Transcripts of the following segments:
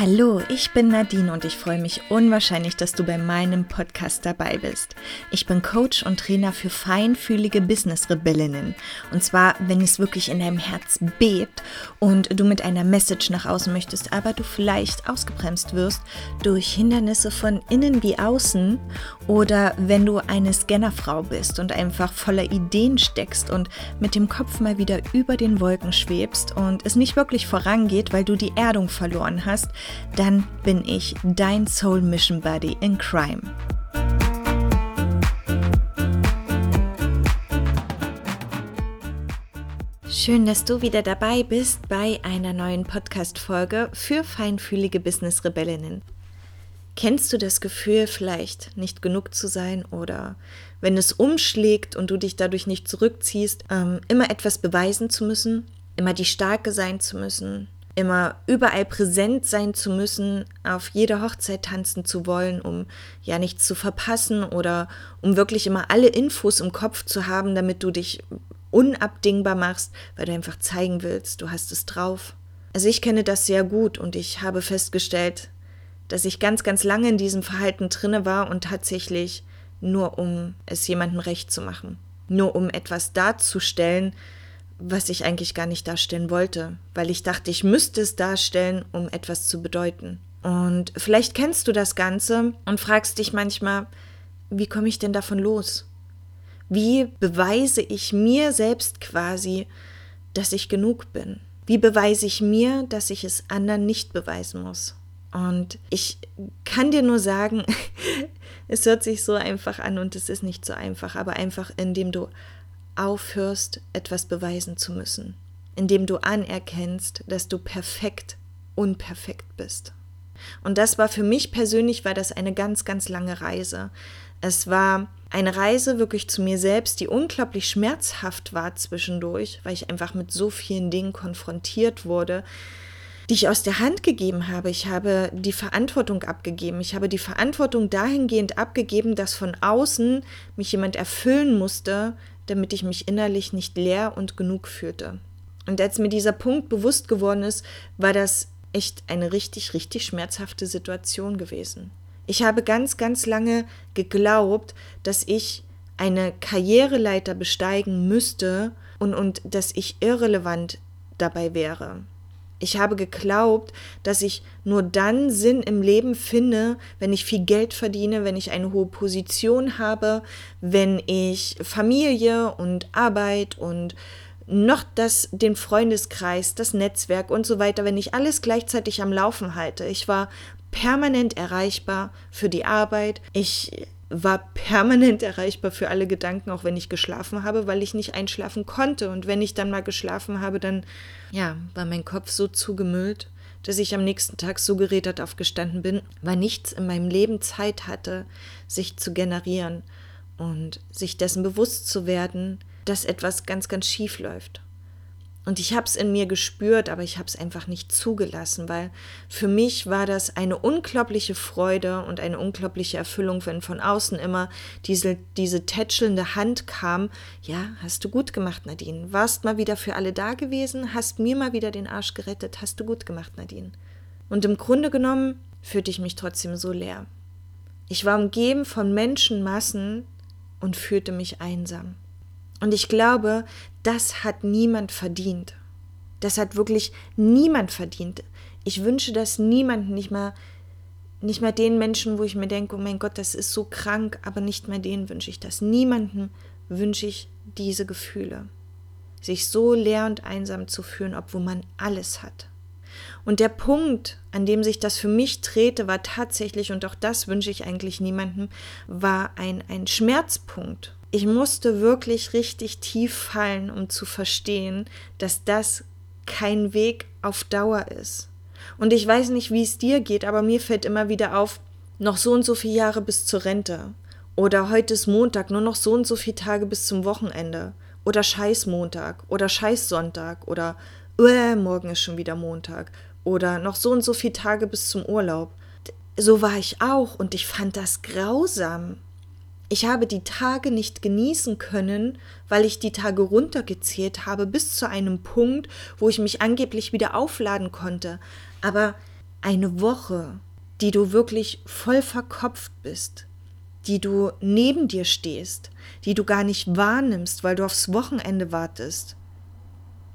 Hallo, ich bin Nadine und ich freue mich unwahrscheinlich, dass du bei meinem Podcast dabei bist. Ich bin Coach und Trainer für feinfühlige Business-Rebellinnen. Und zwar, wenn es wirklich in deinem Herz bebt und du mit einer Message nach außen möchtest, aber du vielleicht ausgebremst wirst durch Hindernisse von innen wie außen oder wenn du eine Scannerfrau bist und einfach voller Ideen steckst und mit dem Kopf mal wieder über den Wolken schwebst und es nicht wirklich vorangeht, weil du die Erdung verloren hast, dann bin ich dein Soul Mission Buddy in Crime. Schön, dass du wieder dabei bist bei einer neuen Podcast-Folge für feinfühlige Business-Rebellinnen. Kennst du das Gefühl, vielleicht nicht genug zu sein oder wenn es umschlägt und du dich dadurch nicht zurückziehst, ähm, immer etwas beweisen zu müssen, immer die Starke sein zu müssen, immer überall präsent sein zu müssen, auf jeder Hochzeit tanzen zu wollen, um ja nichts zu verpassen oder um wirklich immer alle Infos im Kopf zu haben, damit du dich unabdingbar machst, weil du einfach zeigen willst, du hast es drauf. Also ich kenne das sehr gut und ich habe festgestellt, dass ich ganz, ganz lange in diesem Verhalten drinne war und tatsächlich nur um es jemandem recht zu machen, nur um etwas darzustellen, was ich eigentlich gar nicht darstellen wollte, weil ich dachte, ich müsste es darstellen, um etwas zu bedeuten. Und vielleicht kennst du das Ganze und fragst dich manchmal, wie komme ich denn davon los? Wie beweise ich mir selbst quasi, dass ich genug bin? Wie beweise ich mir, dass ich es anderen nicht beweisen muss? Und ich kann dir nur sagen, es hört sich so einfach an und es ist nicht so einfach, aber einfach indem du aufhörst, etwas beweisen zu müssen, indem du anerkennst, dass du perfekt unperfekt bist. Und das war für mich persönlich, war das eine ganz, ganz lange Reise. Es war eine Reise wirklich zu mir selbst, die unglaublich schmerzhaft war zwischendurch, weil ich einfach mit so vielen Dingen konfrontiert wurde, die ich aus der Hand gegeben habe. Ich habe die Verantwortung abgegeben. Ich habe die Verantwortung dahingehend abgegeben, dass von außen mich jemand erfüllen musste, damit ich mich innerlich nicht leer und genug fühlte. Und als mir dieser Punkt bewusst geworden ist, war das echt eine richtig, richtig schmerzhafte Situation gewesen. Ich habe ganz, ganz lange geglaubt, dass ich eine Karriereleiter besteigen müsste und, und dass ich irrelevant dabei wäre. Ich habe geglaubt, dass ich nur dann Sinn im Leben finde, wenn ich viel Geld verdiene, wenn ich eine hohe Position habe, wenn ich Familie und Arbeit und noch das, den Freundeskreis, das Netzwerk und so weiter, wenn ich alles gleichzeitig am Laufen halte. Ich war permanent erreichbar für die Arbeit. Ich war permanent erreichbar für alle Gedanken, auch wenn ich geschlafen habe, weil ich nicht einschlafen konnte. Und wenn ich dann mal geschlafen habe, dann, ja, war mein Kopf so zugemüllt, dass ich am nächsten Tag so gerädert aufgestanden bin, weil nichts in meinem Leben Zeit hatte, sich zu generieren und sich dessen bewusst zu werden, dass etwas ganz, ganz schief läuft. Und ich habe es in mir gespürt, aber ich habe es einfach nicht zugelassen, weil für mich war das eine unglaubliche Freude und eine unglaubliche Erfüllung, wenn von außen immer diese, diese tätschelnde Hand kam. Ja, hast du gut gemacht, Nadine. Warst mal wieder für alle da gewesen, hast mir mal wieder den Arsch gerettet, hast du gut gemacht, Nadine. Und im Grunde genommen fühlte ich mich trotzdem so leer. Ich war umgeben von Menschenmassen und fühlte mich einsam. Und ich glaube, das hat niemand verdient. Das hat wirklich niemand verdient. Ich wünsche das niemand, nicht mal, nicht mal den Menschen, wo ich mir denke, oh mein Gott, das ist so krank, aber nicht mal denen wünsche ich das. Niemanden wünsche ich diese Gefühle. Sich so leer und einsam zu fühlen, obwohl man alles hat. Und der Punkt, an dem sich das für mich drehte, war tatsächlich, und auch das wünsche ich eigentlich niemandem, war ein, ein Schmerzpunkt ich musste wirklich richtig tief fallen, um zu verstehen, dass das kein Weg auf Dauer ist. Und ich weiß nicht, wie es dir geht, aber mir fällt immer wieder auf, noch so und so viele Jahre bis zur Rente. Oder heute ist Montag, nur noch so und so viele Tage bis zum Wochenende. Oder Scheiß Montag. Oder Scheiß Sonntag. Oder äh, morgen ist schon wieder Montag. Oder noch so und so viele Tage bis zum Urlaub. So war ich auch und ich fand das grausam. Ich habe die Tage nicht genießen können, weil ich die Tage runtergezählt habe bis zu einem Punkt, wo ich mich angeblich wieder aufladen konnte. Aber eine Woche, die du wirklich voll verkopft bist, die du neben dir stehst, die du gar nicht wahrnimmst, weil du aufs Wochenende wartest.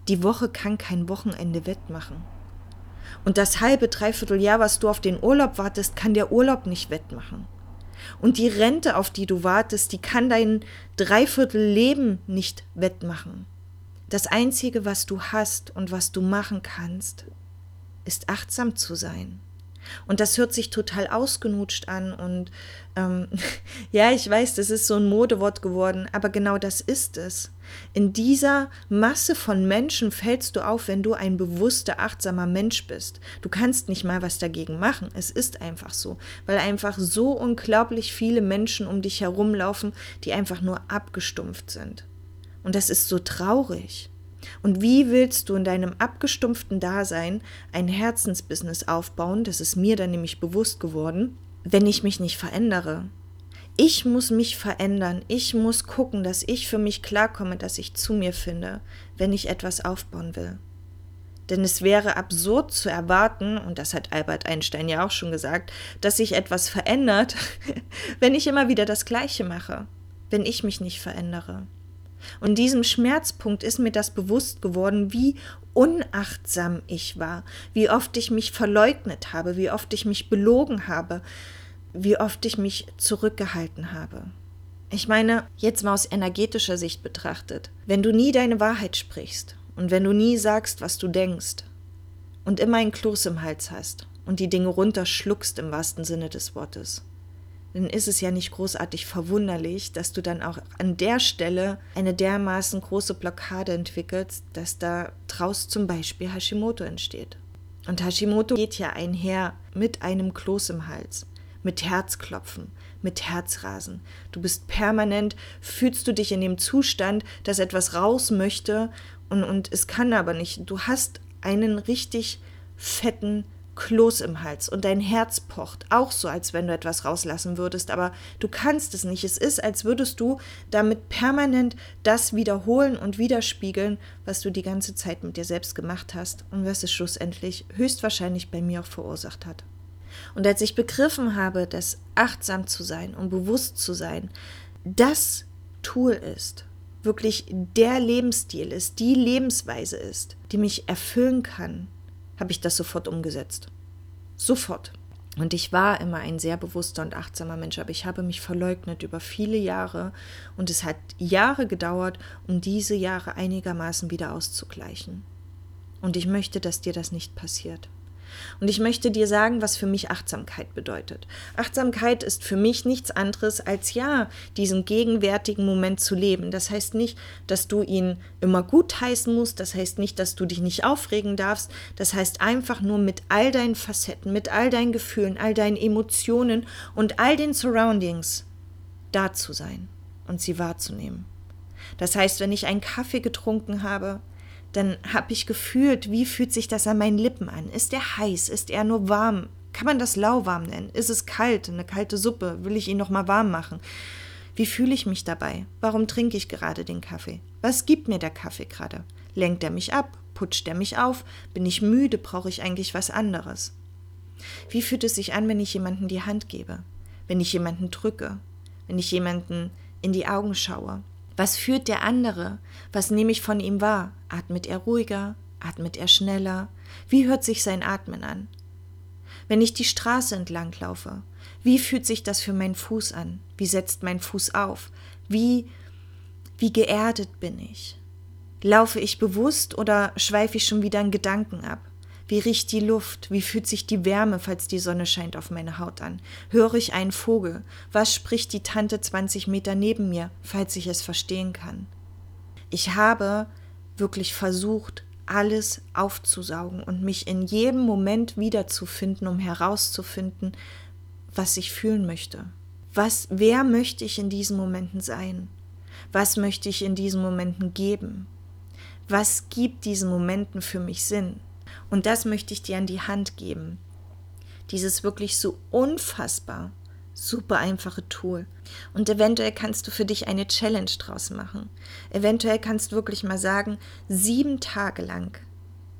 Die Woche kann kein Wochenende wettmachen. Und das halbe, dreiviertel Jahr, was du auf den Urlaub wartest, kann der Urlaub nicht wettmachen. Und die Rente, auf die du wartest, die kann dein Dreiviertel Leben nicht wettmachen. Das Einzige, was du hast und was du machen kannst, ist achtsam zu sein. Und das hört sich total ausgenutscht an und ähm, ja, ich weiß, das ist so ein Modewort geworden, aber genau das ist es. In dieser Masse von Menschen fällst du auf, wenn du ein bewusster, achtsamer Mensch bist. Du kannst nicht mal was dagegen machen. Es ist einfach so, weil einfach so unglaublich viele Menschen um dich herumlaufen, die einfach nur abgestumpft sind. Und das ist so traurig. Und wie willst du in deinem abgestumpften Dasein ein Herzensbusiness aufbauen, das ist mir dann nämlich bewusst geworden, wenn ich mich nicht verändere? Ich muss mich verändern. Ich muss gucken, dass ich für mich klarkomme, dass ich zu mir finde, wenn ich etwas aufbauen will. Denn es wäre absurd zu erwarten, und das hat Albert Einstein ja auch schon gesagt, dass sich etwas verändert, wenn ich immer wieder das Gleiche mache, wenn ich mich nicht verändere. Und in diesem Schmerzpunkt ist mir das bewusst geworden, wie unachtsam ich war, wie oft ich mich verleugnet habe, wie oft ich mich belogen habe, wie oft ich mich zurückgehalten habe. Ich meine, jetzt mal aus energetischer Sicht betrachtet, wenn du nie deine Wahrheit sprichst und wenn du nie sagst, was du denkst und immer ein Kloß im Hals hast und die Dinge runterschluckst im wahrsten Sinne des Wortes, dann ist es ja nicht großartig verwunderlich, dass du dann auch an der Stelle eine dermaßen große Blockade entwickelst, dass da draus zum Beispiel Hashimoto entsteht. Und Hashimoto geht ja einher mit einem Kloß im Hals, mit Herzklopfen, mit Herzrasen. Du bist permanent, fühlst du dich in dem Zustand, dass etwas raus möchte und, und es kann aber nicht. Du hast einen richtig fetten Kloß im Hals und dein Herz pocht, auch so, als wenn du etwas rauslassen würdest, aber du kannst es nicht. Es ist, als würdest du damit permanent das wiederholen und widerspiegeln, was du die ganze Zeit mit dir selbst gemacht hast und was es schlussendlich höchstwahrscheinlich bei mir auch verursacht hat. Und als ich begriffen habe, dass achtsam zu sein und bewusst zu sein, das Tool ist, wirklich der Lebensstil ist, die Lebensweise ist, die mich erfüllen kann, habe ich das sofort umgesetzt. Sofort. Und ich war immer ein sehr bewusster und achtsamer Mensch, aber ich habe mich verleugnet über viele Jahre und es hat Jahre gedauert, um diese Jahre einigermaßen wieder auszugleichen. Und ich möchte, dass dir das nicht passiert. Und ich möchte dir sagen, was für mich Achtsamkeit bedeutet. Achtsamkeit ist für mich nichts anderes als ja, diesen gegenwärtigen Moment zu leben. Das heißt nicht, dass du ihn immer gut heißen musst, das heißt nicht, dass du dich nicht aufregen darfst, das heißt einfach nur mit all deinen Facetten, mit all deinen Gefühlen, all deinen Emotionen und all den Surroundings da zu sein und sie wahrzunehmen. Das heißt, wenn ich einen Kaffee getrunken habe, dann habe ich gefühlt, wie fühlt sich das an meinen Lippen an? Ist er heiß? Ist er nur warm? Kann man das lauwarm nennen? Ist es kalt? Eine kalte Suppe? Will ich ihn noch mal warm machen? Wie fühle ich mich dabei? Warum trinke ich gerade den Kaffee? Was gibt mir der Kaffee gerade? Lenkt er mich ab? Putscht er mich auf? Bin ich müde? Brauche ich eigentlich was anderes? Wie fühlt es sich an, wenn ich jemanden die Hand gebe? Wenn ich jemanden drücke? Wenn ich jemanden in die Augen schaue? Was führt der andere? Was nehme ich von ihm wahr? Atmet er ruhiger? Atmet er schneller? Wie hört sich sein Atmen an? Wenn ich die Straße entlang laufe, wie fühlt sich das für meinen Fuß an? Wie setzt mein Fuß auf? Wie, wie geerdet bin ich? Laufe ich bewusst oder schweife ich schon wieder in Gedanken ab? Wie riecht die Luft? Wie fühlt sich die Wärme, falls die Sonne scheint, auf meine Haut an? Höre ich einen Vogel? Was spricht die Tante 20 Meter neben mir, falls ich es verstehen kann? Ich habe wirklich versucht, alles aufzusaugen und mich in jedem Moment wiederzufinden, um herauszufinden, was ich fühlen möchte. Was, wer möchte ich in diesen Momenten sein? Was möchte ich in diesen Momenten geben? Was gibt diesen Momenten für mich Sinn? Und das möchte ich dir an die Hand geben. Dieses wirklich so unfassbar, super einfache Tool. Und eventuell kannst du für dich eine Challenge draus machen. Eventuell kannst du wirklich mal sagen, sieben Tage lang,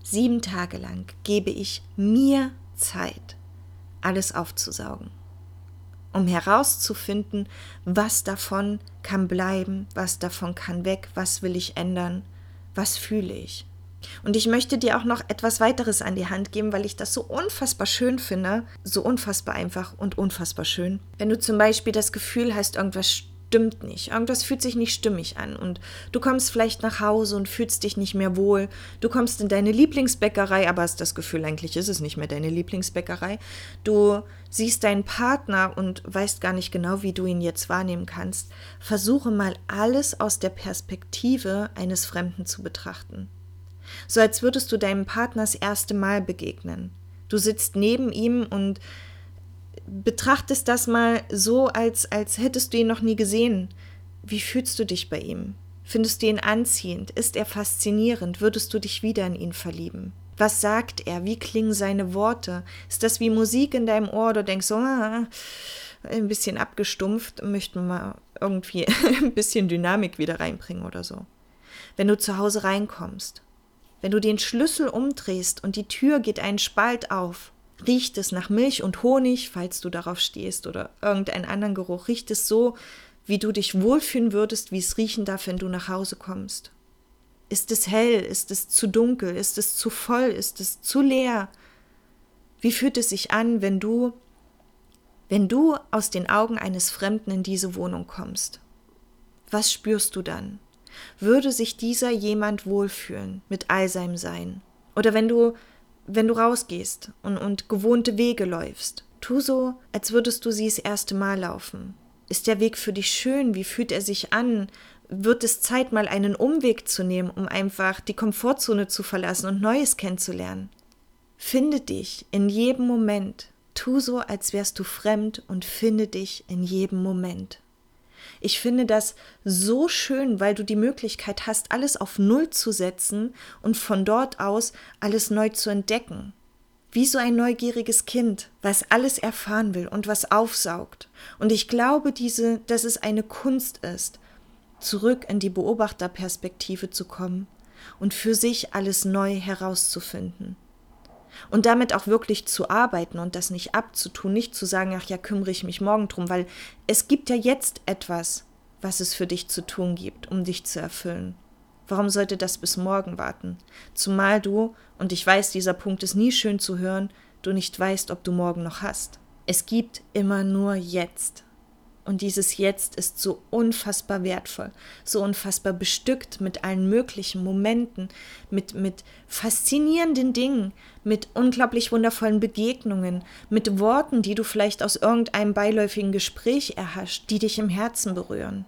sieben Tage lang gebe ich mir Zeit, alles aufzusaugen, um herauszufinden, was davon kann bleiben, was davon kann weg, was will ich ändern, was fühle ich. Und ich möchte dir auch noch etwas weiteres an die Hand geben, weil ich das so unfassbar schön finde, so unfassbar einfach und unfassbar schön. Wenn du zum Beispiel das Gefühl hast, irgendwas stimmt nicht. Irgendwas fühlt sich nicht stimmig an. Und du kommst vielleicht nach Hause und fühlst dich nicht mehr wohl. Du kommst in deine Lieblingsbäckerei, aber hast das Gefühl, eigentlich ist es nicht mehr deine Lieblingsbäckerei. Du siehst deinen Partner und weißt gar nicht genau, wie du ihn jetzt wahrnehmen kannst. Versuche mal alles aus der Perspektive eines Fremden zu betrachten. So als würdest du deinem Partner das erste Mal begegnen. Du sitzt neben ihm und betrachtest das mal so, als, als hättest du ihn noch nie gesehen. Wie fühlst du dich bei ihm? Findest du ihn anziehend? Ist er faszinierend? Würdest du dich wieder in ihn verlieben? Was sagt er? Wie klingen seine Worte? Ist das wie Musik in deinem Ohr oder denkst du, ah, ein bisschen abgestumpft, möchten wir mal irgendwie ein bisschen Dynamik wieder reinbringen oder so? Wenn du zu Hause reinkommst, wenn du den Schlüssel umdrehst und die Tür geht einen Spalt auf, riecht es nach Milch und Honig, falls du darauf stehst, oder irgendeinen anderen Geruch. Riecht es so, wie du dich wohlfühlen würdest, wie es riechen darf, wenn du nach Hause kommst. Ist es hell? Ist es zu dunkel? Ist es zu voll? Ist es zu leer? Wie fühlt es sich an, wenn du, wenn du aus den Augen eines Fremden in diese Wohnung kommst? Was spürst du dann? Würde sich dieser jemand wohlfühlen mit all seinem Sein? Oder wenn du wenn du rausgehst und, und gewohnte Wege läufst, tu so, als würdest du sie das erste Mal laufen. Ist der Weg für dich schön? Wie fühlt er sich an? Wird es Zeit, mal einen Umweg zu nehmen, um einfach die Komfortzone zu verlassen und Neues kennenzulernen? Finde dich in jedem Moment. Tu so, als wärst du fremd und finde dich in jedem Moment. Ich finde das so schön, weil du die Möglichkeit hast, alles auf Null zu setzen und von dort aus alles neu zu entdecken. Wie so ein neugieriges Kind, was alles erfahren will und was aufsaugt. Und ich glaube, diese, dass es eine Kunst ist, zurück in die Beobachterperspektive zu kommen und für sich alles neu herauszufinden und damit auch wirklich zu arbeiten und das nicht abzutun, nicht zu sagen, ach ja, kümmere ich mich morgen drum, weil es gibt ja jetzt etwas, was es für dich zu tun gibt, um dich zu erfüllen. Warum sollte das bis morgen warten? Zumal du, und ich weiß, dieser Punkt ist nie schön zu hören, du nicht weißt, ob du morgen noch hast. Es gibt immer nur jetzt. Und dieses Jetzt ist so unfassbar wertvoll, so unfassbar bestückt mit allen möglichen Momenten, mit, mit faszinierenden Dingen, mit unglaublich wundervollen Begegnungen, mit Worten, die du vielleicht aus irgendeinem beiläufigen Gespräch erhascht, die dich im Herzen berühren.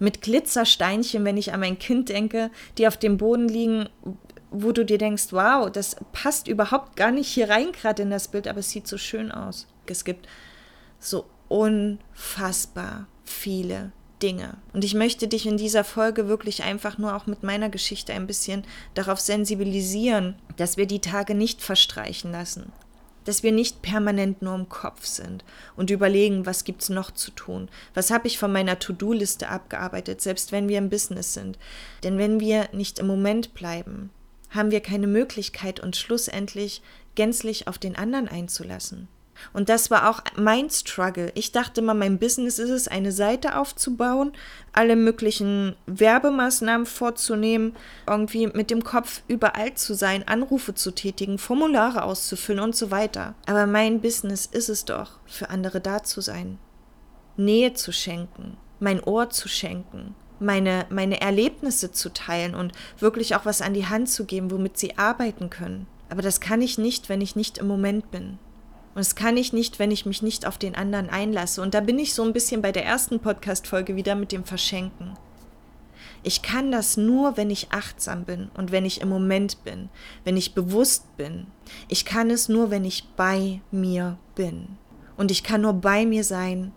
Mit Glitzersteinchen, wenn ich an mein Kind denke, die auf dem Boden liegen, wo du dir denkst, wow, das passt überhaupt gar nicht hier rein gerade in das Bild, aber es sieht so schön aus. Es gibt so unfassbar viele Dinge. Und ich möchte dich in dieser Folge wirklich einfach nur auch mit meiner Geschichte ein bisschen darauf sensibilisieren, dass wir die Tage nicht verstreichen lassen. Dass wir nicht permanent nur im Kopf sind und überlegen, was gibt's noch zu tun? Was habe ich von meiner To-Do-Liste abgearbeitet, selbst wenn wir im Business sind? Denn wenn wir nicht im Moment bleiben, haben wir keine Möglichkeit, uns schlussendlich gänzlich auf den anderen einzulassen. Und das war auch mein Struggle. Ich dachte mal, mein Business ist es, eine Seite aufzubauen, alle möglichen Werbemaßnahmen vorzunehmen, irgendwie mit dem Kopf überall zu sein, Anrufe zu tätigen, Formulare auszufüllen und so weiter. Aber mein Business ist es doch, für andere da zu sein, Nähe zu schenken, mein Ohr zu schenken, meine, meine Erlebnisse zu teilen und wirklich auch was an die Hand zu geben, womit sie arbeiten können. Aber das kann ich nicht, wenn ich nicht im Moment bin. Und das kann ich nicht, wenn ich mich nicht auf den anderen einlasse. Und da bin ich so ein bisschen bei der ersten Podcast-Folge wieder mit dem Verschenken. Ich kann das nur, wenn ich achtsam bin und wenn ich im Moment bin, wenn ich bewusst bin. Ich kann es nur, wenn ich bei mir bin. Und ich kann nur bei mir sein,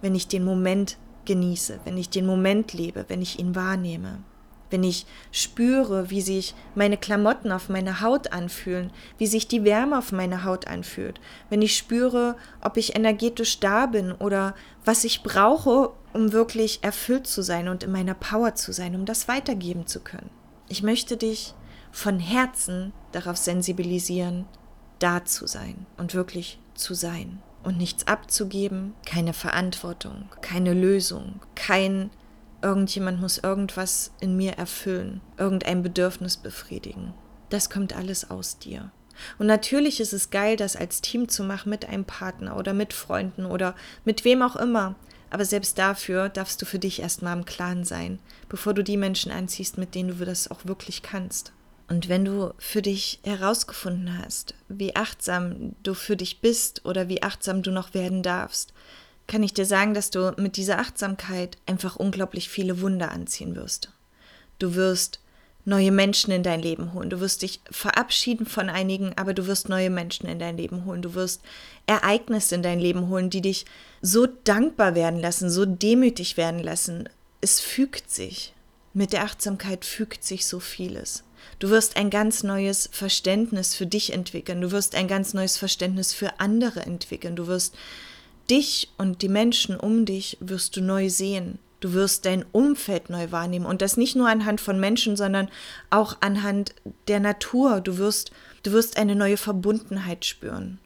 wenn ich den Moment genieße, wenn ich den Moment lebe, wenn ich ihn wahrnehme wenn ich spüre, wie sich meine Klamotten auf meiner Haut anfühlen, wie sich die Wärme auf meiner Haut anfühlt, wenn ich spüre, ob ich energetisch da bin oder was ich brauche, um wirklich erfüllt zu sein und in meiner Power zu sein, um das weitergeben zu können. Ich möchte dich von Herzen darauf sensibilisieren, da zu sein und wirklich zu sein und nichts abzugeben, keine Verantwortung, keine Lösung, kein irgendjemand muss irgendwas in mir erfüllen, irgendein Bedürfnis befriedigen. Das kommt alles aus dir. Und natürlich ist es geil, das als Team zu machen mit einem Partner oder mit Freunden oder mit wem auch immer. Aber selbst dafür darfst du für dich erstmal im Klaren sein, bevor du die Menschen anziehst, mit denen du das auch wirklich kannst. Und wenn du für dich herausgefunden hast, wie achtsam du für dich bist oder wie achtsam du noch werden darfst, kann ich dir sagen, dass du mit dieser Achtsamkeit einfach unglaublich viele Wunder anziehen wirst. Du wirst neue Menschen in dein Leben holen. Du wirst dich verabschieden von einigen, aber du wirst neue Menschen in dein Leben holen. Du wirst Ereignisse in dein Leben holen, die dich so dankbar werden lassen, so demütig werden lassen. Es fügt sich. Mit der Achtsamkeit fügt sich so vieles. Du wirst ein ganz neues Verständnis für dich entwickeln. Du wirst ein ganz neues Verständnis für andere entwickeln. Du wirst dich und die Menschen um dich wirst du neu sehen. Du wirst dein Umfeld neu wahrnehmen und das nicht nur anhand von Menschen, sondern auch anhand der Natur. Du wirst, du wirst eine neue Verbundenheit spüren.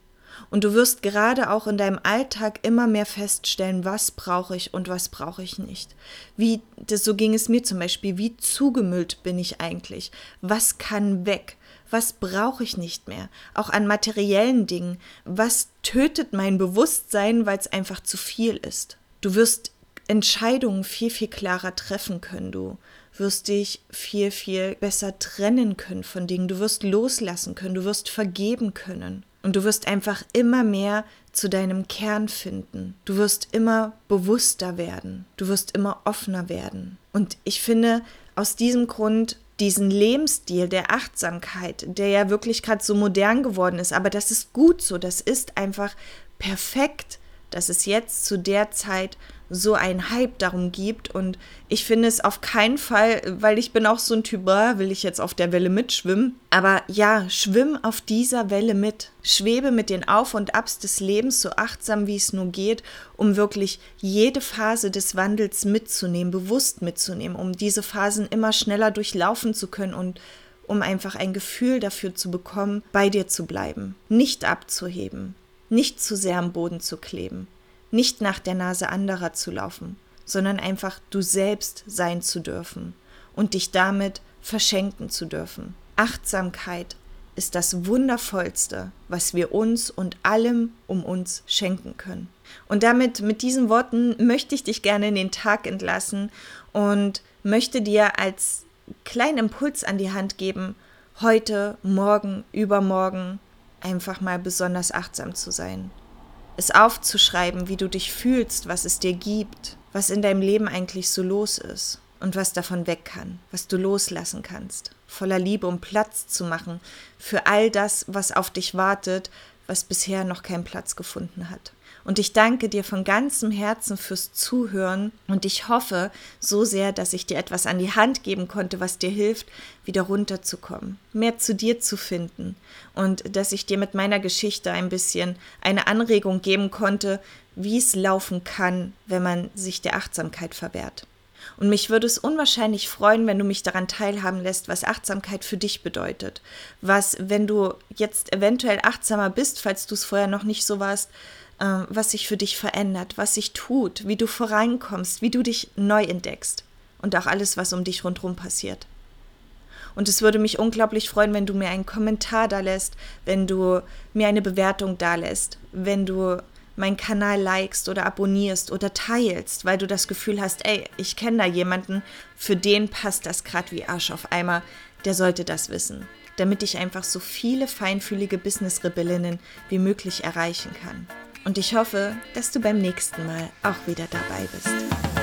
Und du wirst gerade auch in deinem Alltag immer mehr feststellen, was brauche ich und was brauche ich nicht. Wie, das, so ging es mir zum Beispiel, wie zugemüllt bin ich eigentlich? Was kann weg? Was brauche ich nicht mehr? Auch an materiellen Dingen. Was tötet mein Bewusstsein, weil es einfach zu viel ist? Du wirst Entscheidungen viel, viel klarer treffen können. Du wirst dich viel, viel besser trennen können von Dingen. Du wirst loslassen können. Du wirst vergeben können. Und du wirst einfach immer mehr zu deinem Kern finden. Du wirst immer bewusster werden. Du wirst immer offener werden. Und ich finde, aus diesem Grund diesen Lebensstil der Achtsamkeit, der ja wirklich gerade so modern geworden ist, aber das ist gut so, das ist einfach perfekt, dass es jetzt zu der Zeit so ein Hype darum gibt. Und ich finde es auf keinen Fall, weil ich bin auch so ein Typ, will ich jetzt auf der Welle mitschwimmen. Aber ja, schwimm auf dieser Welle mit. Schwebe mit den Auf und Abs des Lebens so achtsam, wie es nur geht, um wirklich jede Phase des Wandels mitzunehmen, bewusst mitzunehmen, um diese Phasen immer schneller durchlaufen zu können und um einfach ein Gefühl dafür zu bekommen, bei dir zu bleiben, nicht abzuheben, nicht zu sehr am Boden zu kleben nicht nach der Nase anderer zu laufen, sondern einfach du selbst sein zu dürfen und dich damit verschenken zu dürfen. Achtsamkeit ist das Wundervollste, was wir uns und allem um uns schenken können. Und damit, mit diesen Worten, möchte ich dich gerne in den Tag entlassen und möchte dir als kleinen Impuls an die Hand geben, heute, morgen, übermorgen einfach mal besonders achtsam zu sein es aufzuschreiben, wie du dich fühlst, was es dir gibt, was in deinem Leben eigentlich so los ist und was davon weg kann, was du loslassen kannst, voller Liebe, um Platz zu machen für all das, was auf dich wartet, was bisher noch keinen Platz gefunden hat. Und ich danke dir von ganzem Herzen fürs Zuhören und ich hoffe so sehr, dass ich dir etwas an die Hand geben konnte, was dir hilft, wieder runterzukommen, mehr zu dir zu finden und dass ich dir mit meiner Geschichte ein bisschen eine Anregung geben konnte, wie es laufen kann, wenn man sich der Achtsamkeit verwehrt. Und mich würde es unwahrscheinlich freuen, wenn du mich daran teilhaben lässt, was Achtsamkeit für dich bedeutet. Was, wenn du jetzt eventuell achtsamer bist, falls du es vorher noch nicht so warst, äh, was sich für dich verändert, was sich tut, wie du vorankommst, wie du dich neu entdeckst und auch alles, was um dich rundherum passiert. Und es würde mich unglaublich freuen, wenn du mir einen Kommentar da lässt, wenn du mir eine Bewertung da lässt, wenn du meinen Kanal likest oder abonnierst oder teilst, weil du das Gefühl hast, ey, ich kenne da jemanden, für den passt das gerade wie Arsch auf Eimer, der sollte das wissen, damit ich einfach so viele feinfühlige Business-Rebellinnen wie möglich erreichen kann. Und ich hoffe, dass du beim nächsten Mal auch wieder dabei bist.